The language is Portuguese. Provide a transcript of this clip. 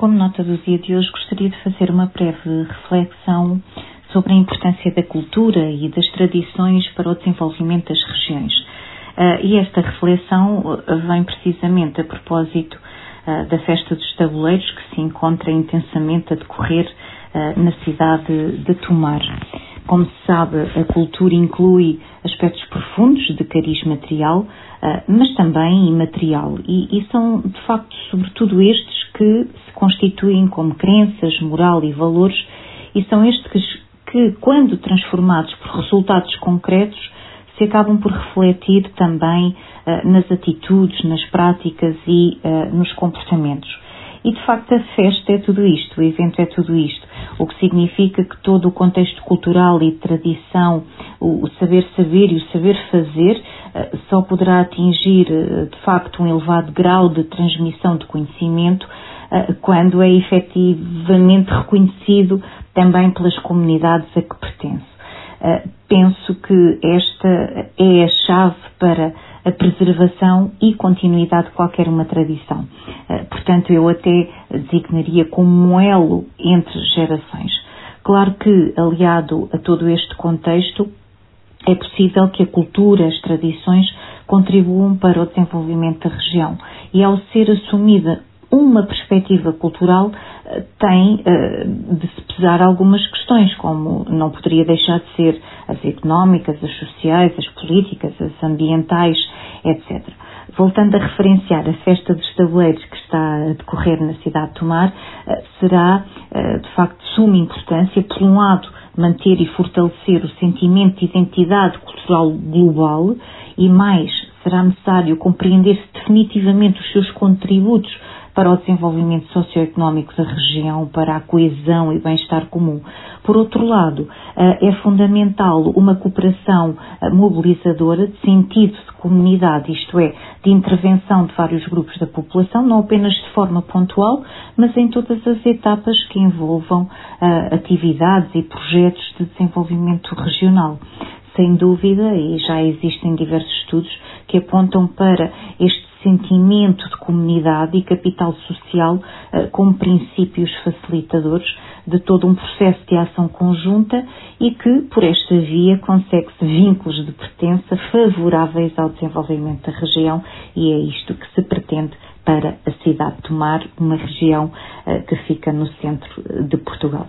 Como nota do dia de hoje, gostaria de fazer uma breve reflexão sobre a importância da cultura e das tradições para o desenvolvimento das regiões. Uh, e esta reflexão vem precisamente a propósito uh, da Festa dos Tabuleiros, que se encontra intensamente a decorrer na cidade de Tomar. Como se sabe, a cultura inclui aspectos profundos de cariz material, ah, mas também imaterial. E, e são, de facto, sobretudo estes que se constituem como crenças, moral e valores, e são estes que, quando transformados por resultados concretos, se acabam por refletir também uh, nas atitudes, nas práticas e uh, nos comportamentos. E de facto a festa é tudo isto, o evento é tudo isto, o que significa que todo o contexto cultural e tradição, o saber saber e o saber fazer, eh, só poderá atingir de facto um elevado grau de transmissão de conhecimento quando é efetivamente reconhecido também pelas comunidades a que pertence. Penso que esta é a chave para a preservação e continuidade de qualquer uma tradição. Eh, portanto, eu até designaria como um elo entre gerações. Claro que, aliado a todo este contexto, é possível que a cultura, as tradições contribuam para o desenvolvimento da região e ao ser assumida uma perspectiva cultural eh, tem eh, de se pesar algumas questões, como não poderia deixar de ser as económicas, as sociais, as políticas, as ambientais, etc. Voltando a referenciar a festa dos tabuleiros que está a decorrer na cidade de Tomar, eh, será de facto de suma importância, por um lado, manter e fortalecer o sentimento de identidade cultural global e mais será necessário compreender definitivamente os seus contributos para o desenvolvimento socioeconómico da região, para a coesão e bem-estar comum. Por outro lado, eh, é fundamental uma cooperação eh, mobilizadora de sentido de comunidade, isto é, de intervenção de vários grupos da população, não apenas de forma pontual, mas em todas as etapas que envolvam uh, atividades e projetos de desenvolvimento regional. Sem dúvida, e já existem diversos estudos que apontam para este sentimento de comunidade e capital social uh, como princípios facilitadores de todo um processo de ação conjunta e que, por esta via, consegue-se vínculos de pertença favoráveis ao desenvolvimento da região e é isto que se pretende para a cidade de Tomar, uma região uh, que fica no centro de Portugal.